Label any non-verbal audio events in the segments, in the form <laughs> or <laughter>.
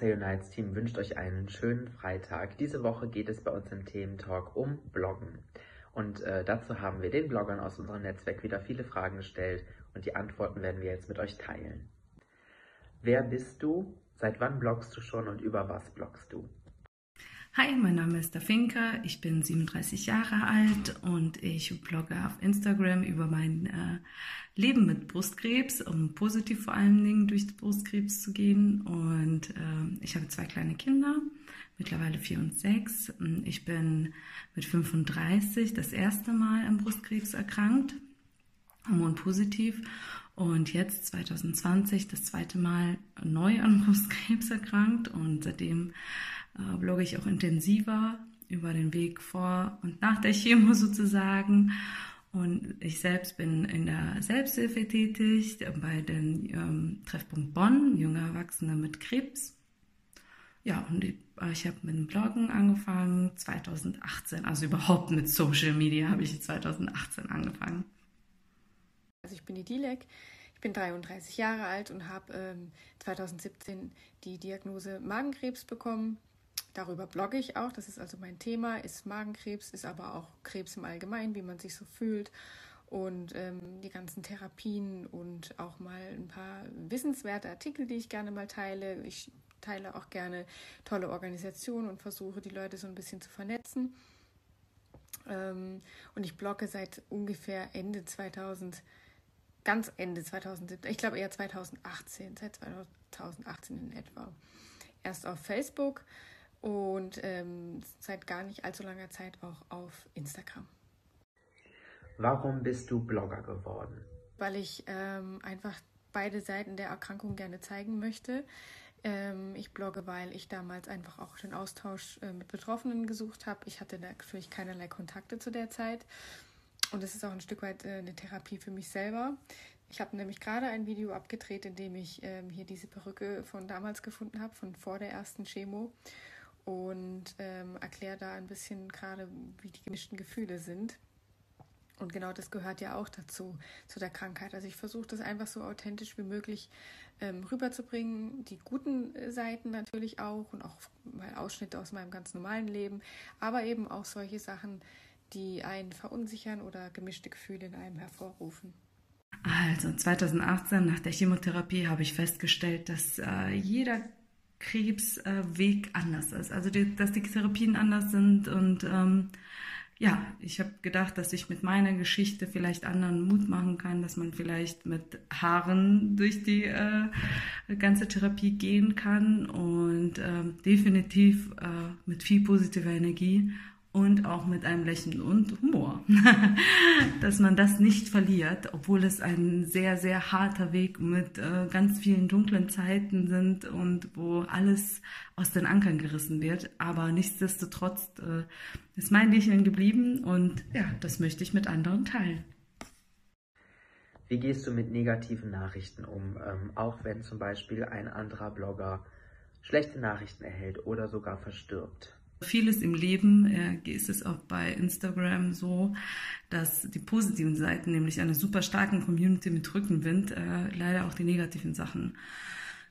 Cancer Unites Team wünscht euch einen schönen Freitag. Diese Woche geht es bei uns im Thementalk um Bloggen. Und äh, dazu haben wir den Bloggern aus unserem Netzwerk wieder viele Fragen gestellt und die Antworten werden wir jetzt mit euch teilen. Wer bist du? Seit wann bloggst du schon und über was bloggst du? Hi, mein Name ist Dafinka, ich bin 37 Jahre alt und ich blogge auf Instagram über mein äh, Leben mit Brustkrebs, um positiv vor allen Dingen durch Brustkrebs zu gehen. Und äh, ich habe zwei kleine Kinder, mittlerweile vier und sechs. Ich bin mit 35 das erste Mal am Brustkrebs erkrankt, hormonpositiv. Und jetzt 2020 das zweite Mal neu an Brustkrebs erkrankt und seitdem äh, blogge ich auch intensiver über den Weg vor und nach der Chemo sozusagen. Und ich selbst bin in der Selbsthilfe tätig bei den ähm, Treffpunkt Bonn, junge Erwachsene mit Krebs. Ja, und ich, äh, ich habe mit dem Bloggen angefangen 2018, also überhaupt mit Social Media habe ich 2018 angefangen. Also ich bin die Dilek, ich bin 33 Jahre alt und habe ähm, 2017 die Diagnose Magenkrebs bekommen. Darüber blogge ich auch. Das ist also mein Thema, ist Magenkrebs, ist aber auch Krebs im Allgemeinen, wie man sich so fühlt. Und ähm, die ganzen Therapien und auch mal ein paar wissenswerte Artikel, die ich gerne mal teile. Ich teile auch gerne tolle Organisationen und versuche die Leute so ein bisschen zu vernetzen. Ähm, und ich blogge seit ungefähr Ende 2000, ganz Ende 2017, ich glaube eher 2018, seit 2018 in etwa. Erst auf Facebook und ähm, seit gar nicht allzu langer Zeit auch auf Instagram. Warum bist du Blogger geworden? Weil ich ähm, einfach beide Seiten der Erkrankung gerne zeigen möchte. Ähm, ich blogge, weil ich damals einfach auch den Austausch äh, mit Betroffenen gesucht habe. Ich hatte natürlich keinerlei Kontakte zu der Zeit. Und es ist auch ein Stück weit äh, eine Therapie für mich selber. Ich habe nämlich gerade ein Video abgedreht, in dem ich ähm, hier diese Perücke von damals gefunden habe, von vor der ersten Chemo und ähm, erkläre da ein bisschen gerade, wie die gemischten Gefühle sind. Und genau das gehört ja auch dazu, zu der Krankheit. Also ich versuche das einfach so authentisch wie möglich ähm, rüberzubringen. Die guten Seiten natürlich auch und auch mal Ausschnitte aus meinem ganz normalen Leben, aber eben auch solche Sachen, die einen verunsichern oder gemischte Gefühle in einem hervorrufen. Also 2018 nach der Chemotherapie habe ich festgestellt, dass äh, jeder Krebsweg äh, anders ist. Also die, dass die Therapien anders sind und ähm, ja, ich habe gedacht, dass ich mit meiner Geschichte vielleicht anderen Mut machen kann, dass man vielleicht mit Haaren durch die äh, ganze Therapie gehen kann und äh, definitiv äh, mit viel positiver Energie und auch mit einem Lächeln und Humor, <laughs> dass man das nicht verliert, obwohl es ein sehr, sehr harter Weg mit äh, ganz vielen dunklen Zeiten sind und wo alles aus den Ankern gerissen wird. Aber nichtsdestotrotz äh, ist mein Lächeln geblieben und ja, das möchte ich mit anderen teilen. Wie gehst du mit negativen Nachrichten um, ähm, auch wenn zum Beispiel ein anderer Blogger schlechte Nachrichten erhält oder sogar verstirbt? Vieles im Leben äh, ist es auch bei Instagram so, dass die positiven Seiten, nämlich einer super starken Community mit Rückenwind, äh, leider auch die negativen Sachen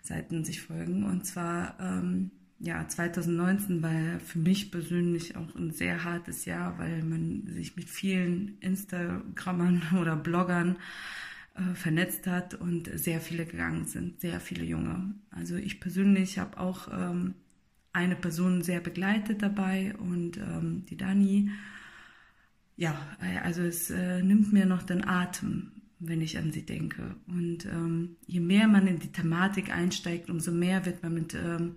Seiten sich folgen. Und zwar ähm, ja 2019 war für mich persönlich auch ein sehr hartes Jahr, weil man sich mit vielen Instagrammern <laughs> oder Bloggern äh, vernetzt hat und sehr viele gegangen sind, sehr viele Junge. Also ich persönlich habe auch ähm, eine Person sehr begleitet dabei und ähm, die Dani. Ja, also es äh, nimmt mir noch den Atem, wenn ich an sie denke. Und ähm, je mehr man in die Thematik einsteigt, umso mehr wird man mit ähm,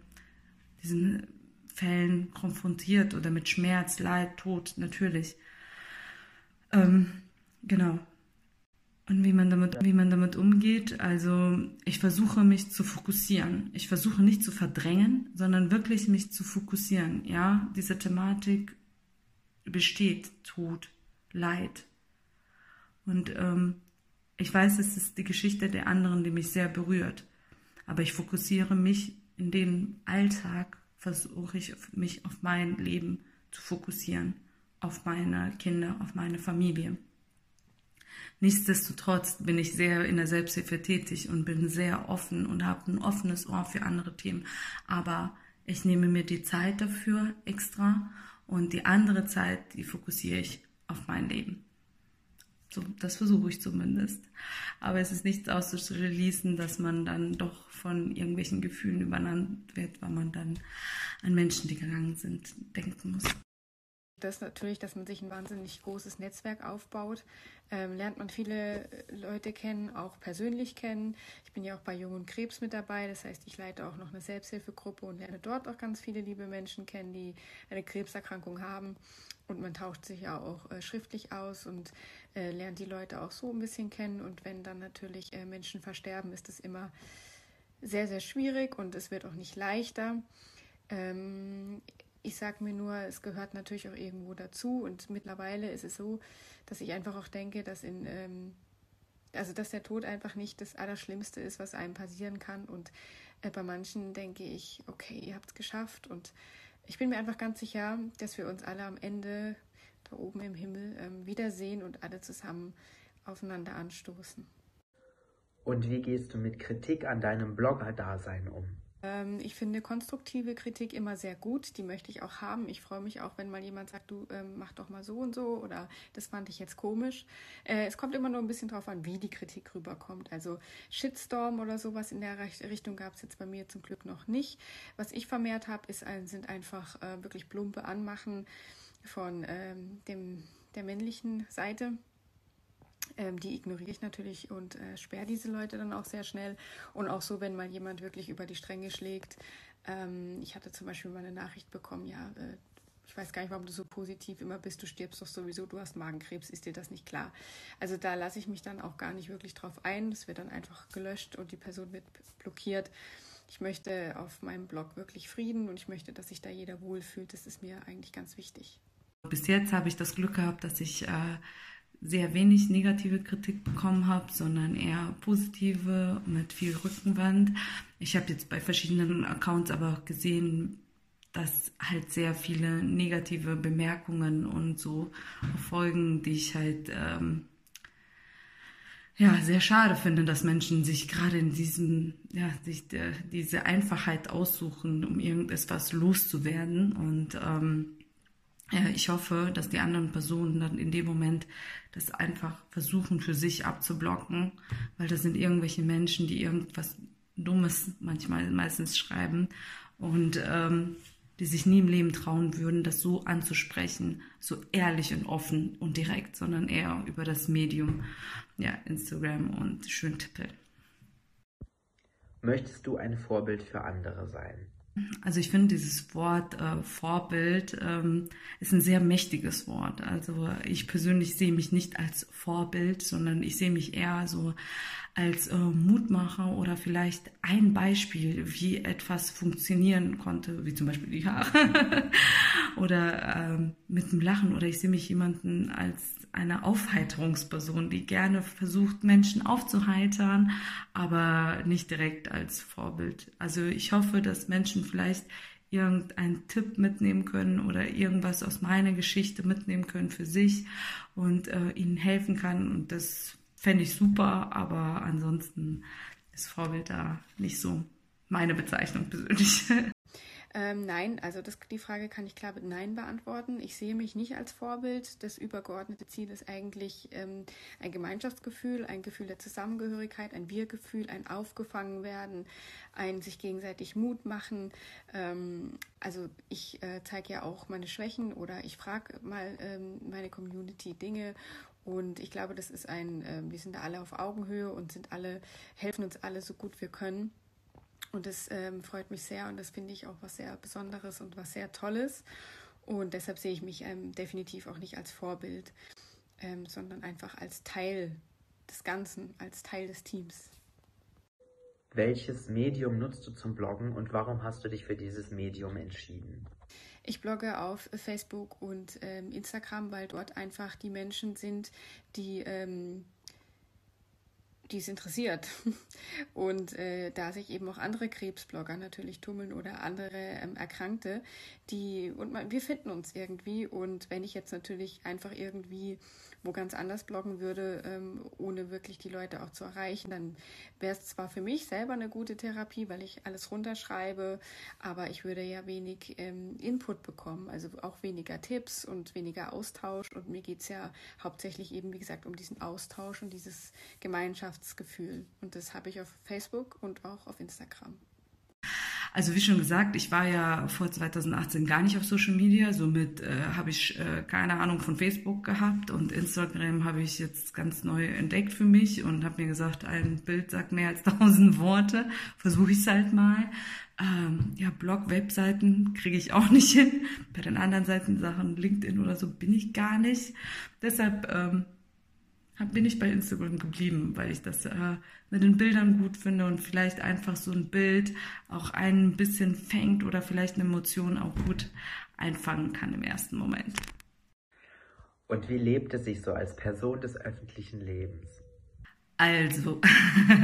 diesen Fällen konfrontiert oder mit Schmerz, Leid, Tod natürlich. Ähm, genau. Und wie man damit, wie man damit umgeht. Also ich versuche mich zu fokussieren. Ich versuche nicht zu verdrängen, sondern wirklich mich zu fokussieren. Ja, diese Thematik besteht, Tod, Leid. Und ähm, ich weiß, es ist die Geschichte der anderen, die mich sehr berührt. Aber ich fokussiere mich in dem Alltag, versuche ich mich auf mein Leben zu fokussieren, auf meine Kinder, auf meine Familie. Nichtsdestotrotz bin ich sehr in der Selbsthilfe tätig und bin sehr offen und habe ein offenes Ohr für andere Themen. Aber ich nehme mir die Zeit dafür extra und die andere Zeit, die fokussiere ich auf mein Leben. So, das versuche ich zumindest. Aber es ist nichts auszuschließen, dass man dann doch von irgendwelchen Gefühlen überrannt wird, weil man dann an Menschen, die gegangen sind, denken muss das natürlich, dass man sich ein wahnsinnig großes Netzwerk aufbaut. Ähm, lernt man viele äh, Leute kennen, auch persönlich kennen. Ich bin ja auch bei Jung und Krebs mit dabei. Das heißt, ich leite auch noch eine Selbsthilfegruppe und lerne dort auch ganz viele liebe Menschen kennen, die eine Krebserkrankung haben. Und man tauscht sich ja auch äh, schriftlich aus und äh, lernt die Leute auch so ein bisschen kennen. Und wenn dann natürlich äh, Menschen versterben, ist es immer sehr, sehr schwierig und es wird auch nicht leichter. Ähm, ich sage mir nur, es gehört natürlich auch irgendwo dazu. Und mittlerweile ist es so, dass ich einfach auch denke, dass in ähm, also dass der Tod einfach nicht das Allerschlimmste ist, was einem passieren kann. Und äh, bei manchen denke ich, okay, ihr habt es geschafft. Und ich bin mir einfach ganz sicher, dass wir uns alle am Ende da oben im Himmel ähm, wiedersehen und alle zusammen aufeinander anstoßen. Und wie gehst du mit Kritik an deinem Blogger-Dasein um? Ähm, ich finde konstruktive Kritik immer sehr gut. Die möchte ich auch haben. Ich freue mich auch, wenn mal jemand sagt, du ähm, mach doch mal so und so oder das fand ich jetzt komisch. Äh, es kommt immer nur ein bisschen drauf an, wie die Kritik rüberkommt. Also Shitstorm oder sowas in der Richtung gab es jetzt bei mir zum Glück noch nicht. Was ich vermehrt habe, ein, sind einfach äh, wirklich plumpe Anmachen von ähm, dem, der männlichen Seite ähm, die ignoriere ich natürlich und äh, sperre diese Leute dann auch sehr schnell. Und auch so, wenn mal jemand wirklich über die Stränge schlägt. Ähm, ich hatte zum Beispiel mal eine Nachricht bekommen, ja, äh, ich weiß gar nicht, warum du so positiv immer bist, du stirbst doch sowieso, du hast Magenkrebs, ist dir das nicht klar? Also da lasse ich mich dann auch gar nicht wirklich drauf ein. Es wird dann einfach gelöscht und die Person wird blockiert. Ich möchte auf meinem Blog wirklich Frieden und ich möchte, dass sich da jeder wohlfühlt. Das ist mir eigentlich ganz wichtig. Bis jetzt habe ich das Glück gehabt, dass ich äh, sehr wenig negative Kritik bekommen habe, sondern eher positive mit viel Rückenwand. Ich habe jetzt bei verschiedenen Accounts aber auch gesehen, dass halt sehr viele negative Bemerkungen und so folgen, die ich halt ähm, ja sehr schade finde, dass Menschen sich gerade in diesem ja sich der, diese Einfachheit aussuchen, um irgendetwas loszuwerden und ähm, ich hoffe, dass die anderen Personen dann in dem Moment das einfach versuchen für sich abzublocken, weil das sind irgendwelche Menschen, die irgendwas Dummes manchmal meistens schreiben und ähm, die sich nie im Leben trauen würden, das so anzusprechen, so ehrlich und offen und direkt, sondern eher über das Medium, ja, Instagram und schön Tippel. Möchtest du ein Vorbild für andere sein? Also ich finde dieses Wort äh, Vorbild ähm, ist ein sehr mächtiges Wort. Also ich persönlich sehe mich nicht als Vorbild, sondern ich sehe mich eher so als äh, Mutmacher oder vielleicht ein Beispiel, wie etwas funktionieren konnte, wie zum Beispiel die Haare <laughs> oder äh, mit dem Lachen oder ich sehe mich jemanden als eine Aufheiterungsperson, die gerne versucht, Menschen aufzuheitern, aber nicht direkt als Vorbild. Also ich hoffe, dass Menschen vielleicht irgendeinen Tipp mitnehmen können oder irgendwas aus meiner Geschichte mitnehmen können für sich und äh, ihnen helfen kann. Und das fände ich super, aber ansonsten ist Vorbild da nicht so meine Bezeichnung persönlich. <laughs> Ähm, nein, also das, die Frage kann ich klar mit Nein beantworten. Ich sehe mich nicht als Vorbild. Das übergeordnete Ziel ist eigentlich ähm, ein Gemeinschaftsgefühl, ein Gefühl der Zusammengehörigkeit, ein Wir-Gefühl, ein Aufgefangenwerden, ein sich gegenseitig Mut machen. Ähm, also ich äh, zeige ja auch meine Schwächen oder ich frage mal ähm, meine Community Dinge und ich glaube, das ist ein, äh, wir sind da alle auf Augenhöhe und sind alle, helfen uns alle so gut wir können. Und das ähm, freut mich sehr und das finde ich auch was sehr Besonderes und was sehr Tolles. Und deshalb sehe ich mich ähm, definitiv auch nicht als Vorbild, ähm, sondern einfach als Teil des Ganzen, als Teil des Teams. Welches Medium nutzt du zum Bloggen und warum hast du dich für dieses Medium entschieden? Ich blogge auf Facebook und ähm, Instagram, weil dort einfach die Menschen sind, die ähm, die es interessiert. <laughs> Und äh, da sich eben auch andere Krebsblogger natürlich tummeln oder andere ähm, Erkrankte, die und wir finden uns irgendwie. Und wenn ich jetzt natürlich einfach irgendwie wo ganz anders bloggen würde, ähm, ohne wirklich die Leute auch zu erreichen, dann wäre es zwar für mich selber eine gute Therapie, weil ich alles runterschreibe, aber ich würde ja wenig ähm, Input bekommen, also auch weniger Tipps und weniger Austausch. Und mir geht es ja hauptsächlich eben, wie gesagt, um diesen Austausch und dieses Gemeinschaftsgefühl. Und das habe ich auf Facebook und auch auf Instagram. Also wie schon gesagt, ich war ja vor 2018 gar nicht auf Social Media, somit äh, habe ich äh, keine Ahnung von Facebook gehabt und Instagram habe ich jetzt ganz neu entdeckt für mich und habe mir gesagt, ein Bild sagt mehr als <laughs> tausend Worte, versuche ich es halt mal. Ähm, ja, Blog, Webseiten kriege ich auch nicht hin. Bei den anderen Seiten, Sachen, LinkedIn oder so bin ich gar nicht. Deshalb ähm, bin ich bei Instagram geblieben, weil ich das äh, mit den Bildern gut finde und vielleicht einfach so ein Bild auch ein bisschen fängt oder vielleicht eine Emotion auch gut einfangen kann im ersten Moment. Und wie lebt es sich so als Person des öffentlichen Lebens? Also,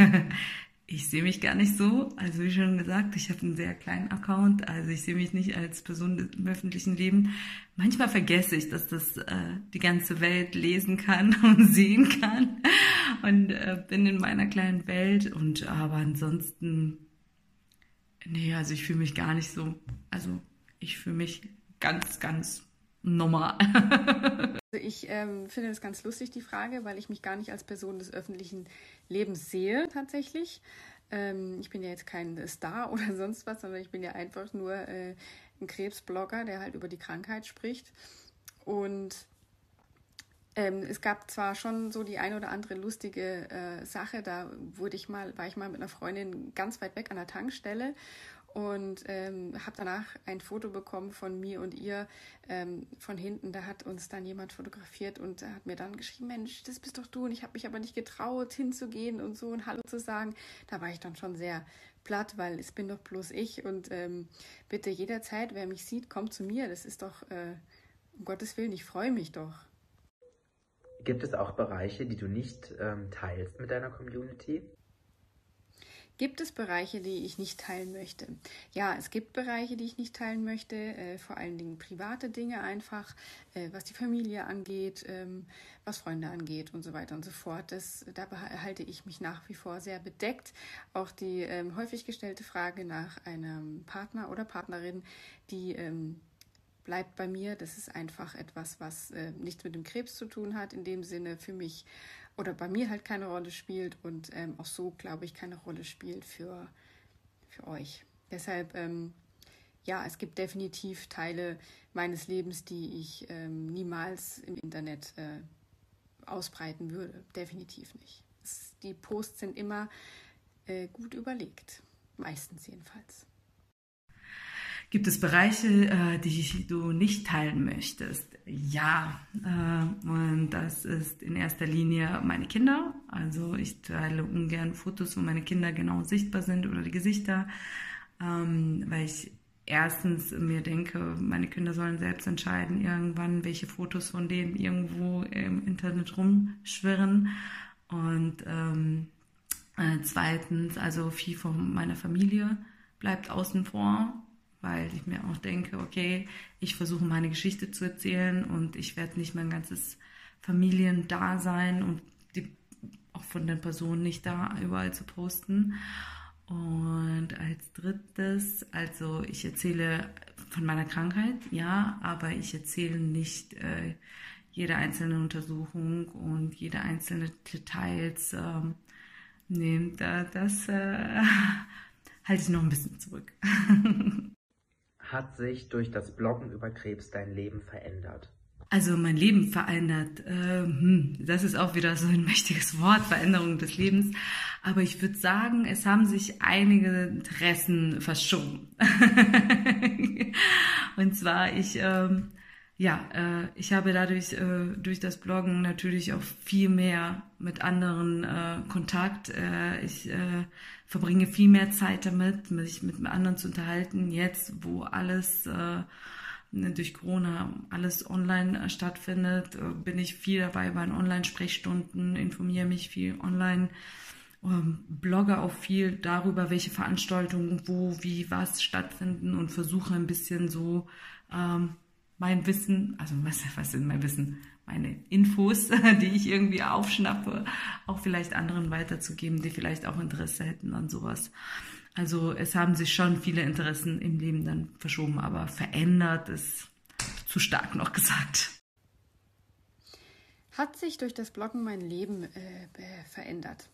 <laughs> ich sehe mich gar nicht so. Also wie schon gesagt, ich habe einen sehr kleinen Account. Also ich sehe mich nicht als Person im öffentlichen Leben. Manchmal vergesse ich, dass das äh, die ganze Welt lesen kann <laughs> und sehen kann. Und äh, bin in meiner kleinen Welt. Und aber ansonsten, nee, also ich fühle mich gar nicht so. Also ich fühle mich ganz, ganz normal. <laughs> Also ich ähm, finde das ganz lustig, die Frage, weil ich mich gar nicht als Person des öffentlichen Lebens sehe tatsächlich. Ähm, ich bin ja jetzt kein Star <laughs> oder sonst was, sondern ich bin ja einfach nur äh, ein Krebsblogger, der halt über die Krankheit spricht. Und ähm, es gab zwar schon so die ein oder andere lustige äh, Sache, da wurde ich mal, war ich mal mit einer Freundin ganz weit weg an der Tankstelle und ähm, habe danach ein Foto bekommen von mir und ihr ähm, von hinten. Da hat uns dann jemand fotografiert und hat mir dann geschrieben, Mensch, das bist doch du. Und ich habe mich aber nicht getraut, hinzugehen und so und Hallo zu sagen. Da war ich dann schon sehr platt, weil es bin doch bloß ich. Und ähm, bitte jederzeit, wer mich sieht, kommt zu mir. Das ist doch, äh, um Gottes Willen, ich freue mich doch. Gibt es auch Bereiche, die du nicht ähm, teilst mit deiner Community? Gibt es Bereiche, die ich nicht teilen möchte? Ja, es gibt Bereiche, die ich nicht teilen möchte, äh, vor allen Dingen private Dinge einfach, äh, was die Familie angeht, ähm, was Freunde angeht und so weiter und so fort. Das, da halte ich mich nach wie vor sehr bedeckt. Auch die ähm, häufig gestellte Frage nach einem Partner oder Partnerin, die ähm, bleibt bei mir. Das ist einfach etwas, was äh, nichts mit dem Krebs zu tun hat, in dem Sinne für mich oder bei mir halt keine Rolle spielt und ähm, auch so, glaube ich, keine Rolle spielt für, für euch. Deshalb, ähm, ja, es gibt definitiv Teile meines Lebens, die ich ähm, niemals im Internet äh, ausbreiten würde. Definitiv nicht. Es, die Posts sind immer äh, gut überlegt. Meistens jedenfalls. Gibt es Bereiche, äh, die du nicht teilen möchtest? Ja, äh, und das ist in erster Linie meine Kinder. Also ich teile ungern Fotos, wo meine Kinder genau sichtbar sind oder die Gesichter, ähm, weil ich erstens mir denke, meine Kinder sollen selbst entscheiden irgendwann, welche Fotos von denen irgendwo im Internet rumschwirren. Und ähm, äh, zweitens, also viel von meiner Familie bleibt außen vor weil ich mir auch denke, okay, ich versuche meine Geschichte zu erzählen und ich werde nicht mein ganzes Familiendasein und die, auch von den Personen nicht da überall zu posten. Und als drittes, also ich erzähle von meiner Krankheit, ja, aber ich erzähle nicht äh, jede einzelne Untersuchung und jede einzelne Details. Ähm, nee, da, das äh, <laughs> halte ich noch ein bisschen zurück. <laughs> hat sich durch das Bloggen über Krebs dein Leben verändert? Also mein Leben verändert. Ähm, das ist auch wieder so ein mächtiges Wort, Veränderung des Lebens. Aber ich würde sagen, es haben sich einige Interessen verschoben. <laughs> Und zwar, ich, ähm, ja, äh, ich habe dadurch, äh, durch das Bloggen natürlich auch viel mehr mit anderen äh, Kontakt. Äh, ich äh, verbringe viel mehr Zeit damit, mich mit anderen zu unterhalten. Jetzt, wo alles äh, ne, durch Corona alles online äh, stattfindet, äh, bin ich viel dabei bei Online-Sprechstunden, informiere mich viel online. ähm, blogge auch viel darüber, welche Veranstaltungen, wo, wie, was stattfinden und versuche ein bisschen so ähm, mein Wissen, also was, was ist mein Wissen, meine Infos, <laughs> die ich irgendwie aufschnappe, auch vielleicht anderen weiterzugeben, die vielleicht auch Interesse hätten an sowas. Also es haben sich schon viele Interessen im Leben dann verschoben, aber verändert ist zu stark noch gesagt. Hat sich durch das Bloggen mein Leben äh, verändert?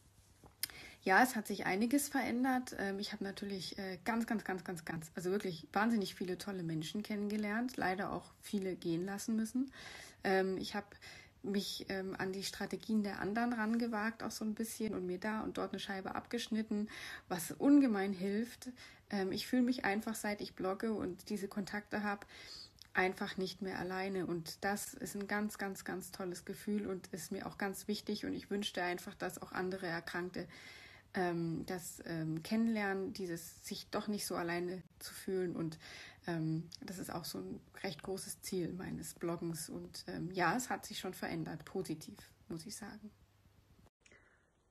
Ja, es hat sich einiges verändert. Ähm, ich habe natürlich äh, ganz, ganz, ganz, ganz, ganz, also wirklich wahnsinnig viele tolle Menschen kennengelernt, leider auch viele gehen lassen müssen. Ähm, ich habe mich ähm, an die Strategien der anderen rangewagt, auch so ein bisschen und mir da und dort eine Scheibe abgeschnitten, was ungemein hilft. Ähm, ich fühle mich einfach, seit ich blogge und diese Kontakte habe, einfach nicht mehr alleine. Und das ist ein ganz, ganz, ganz tolles Gefühl und ist mir auch ganz wichtig. Und ich wünschte einfach, dass auch andere Erkrankte ähm, das ähm, Kennenlernen, dieses sich doch nicht so alleine zu fühlen und ähm, das ist auch so ein recht großes Ziel meines Bloggens und ähm, ja, es hat sich schon verändert, positiv, muss ich sagen.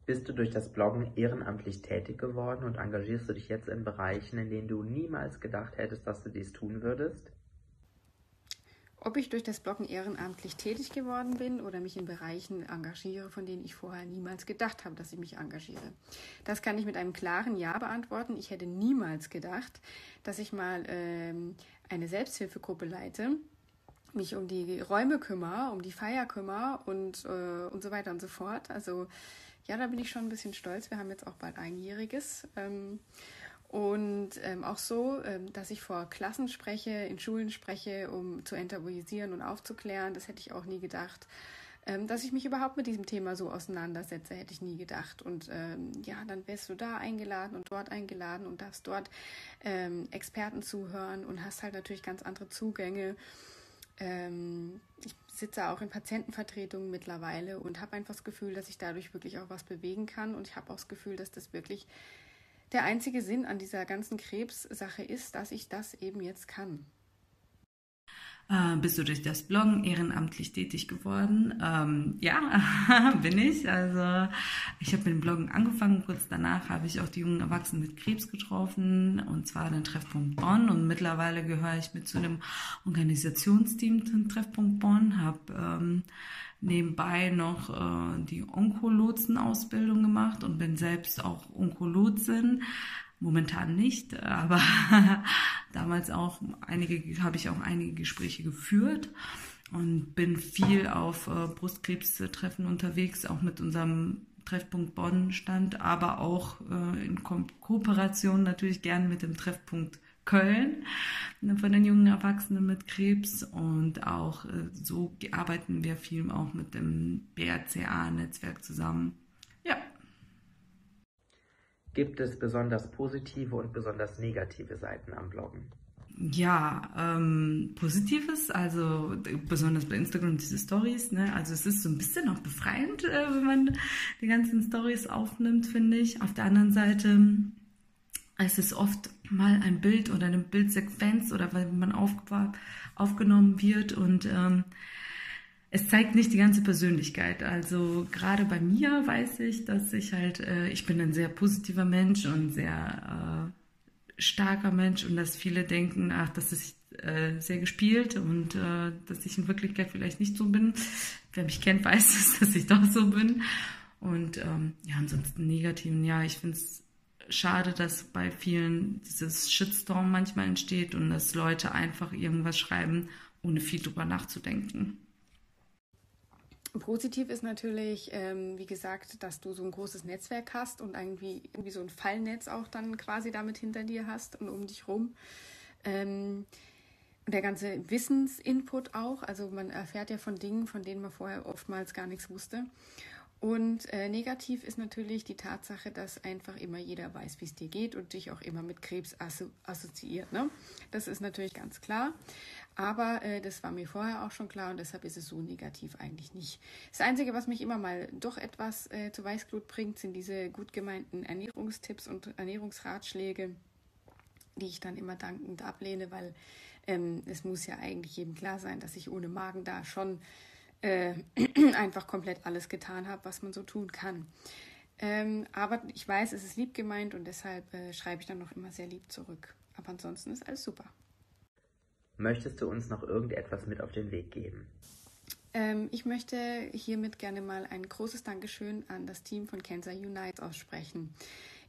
Bist du durch das Bloggen ehrenamtlich tätig geworden und engagierst du dich jetzt in Bereichen, in denen du niemals gedacht hättest, dass du dies tun würdest? Ob ich durch das Bloggen ehrenamtlich tätig geworden bin oder mich in Bereichen engagiere, von denen ich vorher niemals gedacht habe, dass ich mich engagiere. Das kann ich mit einem klaren Ja beantworten. Ich hätte niemals gedacht, dass ich mal ähm, eine Selbsthilfegruppe leite, mich um die Räume kümmere, um die Feier kümmere und, äh, und so weiter und so fort. Also ja, da bin ich schon ein bisschen stolz. Wir haben jetzt auch bald einjähriges. Ähm, und ähm, auch so, ähm, dass ich vor Klassen spreche, in Schulen spreche, um zu enttabuisieren und aufzuklären, das hätte ich auch nie gedacht. Ähm, dass ich mich überhaupt mit diesem Thema so auseinandersetze, hätte ich nie gedacht. Und ähm, ja, dann wirst du da eingeladen und dort eingeladen und darfst dort ähm, Experten zuhören und hast halt natürlich ganz andere Zugänge. Ähm, ich sitze auch in Patientenvertretungen mittlerweile und habe einfach das Gefühl, dass ich dadurch wirklich auch was bewegen kann. Und ich habe auch das Gefühl, dass das wirklich der einzige Sinn an dieser ganzen Krebssache ist, dass ich das eben jetzt kann. Äh, bist du durch das Bloggen ehrenamtlich tätig geworden? Ähm, ja, <laughs> bin ich. Also ich habe mit dem Bloggen angefangen. Kurz danach habe ich auch die jungen Erwachsenen mit Krebs getroffen und zwar den Treffpunkt Bonn. Und mittlerweile gehöre ich mit zu einem Organisationsteam zum Treffpunkt Bonn. Habe ähm, nebenbei noch äh, die Onkolotsen-Ausbildung gemacht und bin selbst auch Onkolotsin. Momentan nicht, aber <laughs> damals auch einige, habe ich auch einige Gespräche geführt und bin viel auf äh, Brustkrebstreffen unterwegs, auch mit unserem Treffpunkt Bonn stand, aber auch äh, in Ko Kooperation natürlich gern mit dem Treffpunkt Köln ne, von den jungen Erwachsenen mit Krebs und auch äh, so arbeiten wir viel auch mit dem BRCA-Netzwerk zusammen. Ja. Gibt es besonders positive und besonders negative Seiten am Bloggen? Ja, ähm, Positives, also besonders bei Instagram diese Stories, ne? Also es ist so ein bisschen auch befreiend, äh, wenn man die ganzen Stories aufnimmt, finde ich. Auf der anderen Seite es ist oft mal ein Bild oder eine Bildsequenz oder weil man auf, aufgenommen wird und ähm, es zeigt nicht die ganze Persönlichkeit. Also gerade bei mir weiß ich, dass ich halt, äh, ich bin ein sehr positiver Mensch und sehr äh, starker Mensch und dass viele denken, ach, das ist äh, sehr gespielt und äh, dass ich in Wirklichkeit vielleicht nicht so bin. Wer mich kennt, <laughs> weiß dass ich doch so bin. Und ähm, ja, ansonsten negativen, ja, ich finde es schade, dass bei vielen dieses Shitstorm manchmal entsteht und dass Leute einfach irgendwas schreiben, ohne viel drüber nachzudenken. Positiv ist natürlich, ähm, wie gesagt, dass du so ein großes Netzwerk hast und irgendwie, irgendwie so ein Fallnetz auch dann quasi damit hinter dir hast und um dich rum. Ähm, der ganze Wissensinput auch, also man erfährt ja von Dingen, von denen man vorher oftmals gar nichts wusste. Und äh, negativ ist natürlich die Tatsache, dass einfach immer jeder weiß, wie es dir geht und dich auch immer mit Krebs asso assoziiert. Ne? Das ist natürlich ganz klar. Aber äh, das war mir vorher auch schon klar und deshalb ist es so negativ eigentlich nicht. Das Einzige, was mich immer mal doch etwas äh, zu Weißglut bringt, sind diese gut gemeinten Ernährungstipps und Ernährungsratschläge, die ich dann immer dankend ablehne, weil ähm, es muss ja eigentlich jedem klar sein, dass ich ohne Magen da schon äh, <clears throat> einfach komplett alles getan habe, was man so tun kann. Ähm, aber ich weiß, es ist lieb gemeint und deshalb äh, schreibe ich dann noch immer sehr lieb zurück. Aber ansonsten ist alles super. Möchtest du uns noch irgendetwas mit auf den Weg geben? Ähm, ich möchte hiermit gerne mal ein großes Dankeschön an das Team von Cancer Unite aussprechen.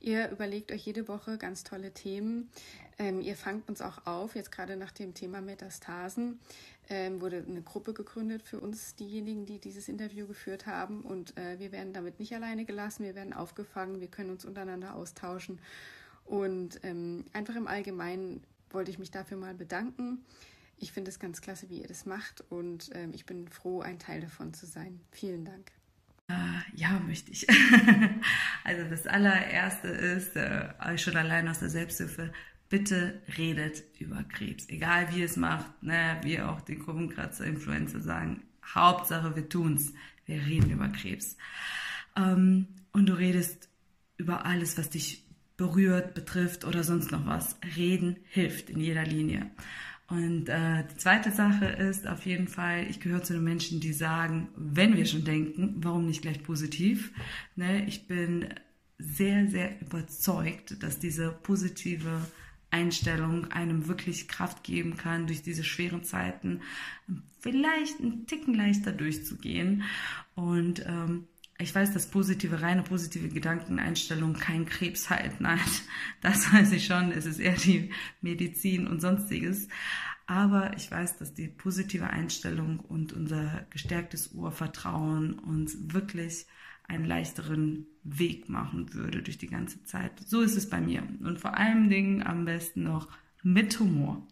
Ihr überlegt euch jede Woche ganz tolle Themen. Ähm, ihr fangt uns auch auf, jetzt gerade nach dem Thema Metastasen. Ähm, wurde eine Gruppe gegründet für uns, diejenigen, die dieses Interview geführt haben. Und äh, wir werden damit nicht alleine gelassen, wir werden aufgefangen, wir können uns untereinander austauschen. Und ähm, einfach im Allgemeinen wollte ich mich dafür mal bedanken. Ich finde es ganz klasse, wie ihr das macht und ähm, ich bin froh, ein Teil davon zu sein. Vielen Dank. Äh, ja, möchte ich. <laughs> also das allererste ist, äh, schon allein aus der Selbsthilfe, bitte redet über Krebs. Egal wie ihr es macht, ne, wie auch die Kurvenkratzer Influencer sagen. Hauptsache, wir tun's. Wir reden über Krebs. Ähm, und du redest über alles, was dich berührt, betrifft oder sonst noch was. Reden hilft in jeder Linie. Und äh, die zweite Sache ist auf jeden Fall, ich gehöre zu den Menschen, die sagen, wenn wir schon denken, warum nicht gleich positiv? Ne? Ich bin sehr, sehr überzeugt, dass diese positive Einstellung einem wirklich Kraft geben kann, durch diese schweren Zeiten vielleicht einen Ticken leichter durchzugehen. Und ähm, ich weiß, dass positive, reine positive Gedankeneinstellung kein Krebs heilt. Nein, <laughs> das weiß ich schon. Es ist eher die Medizin und sonstiges. Aber ich weiß, dass die positive Einstellung und unser gestärktes Urvertrauen uns wirklich einen leichteren Weg machen würde durch die ganze Zeit. So ist es bei mir. Und vor allen Dingen am besten noch mit Humor.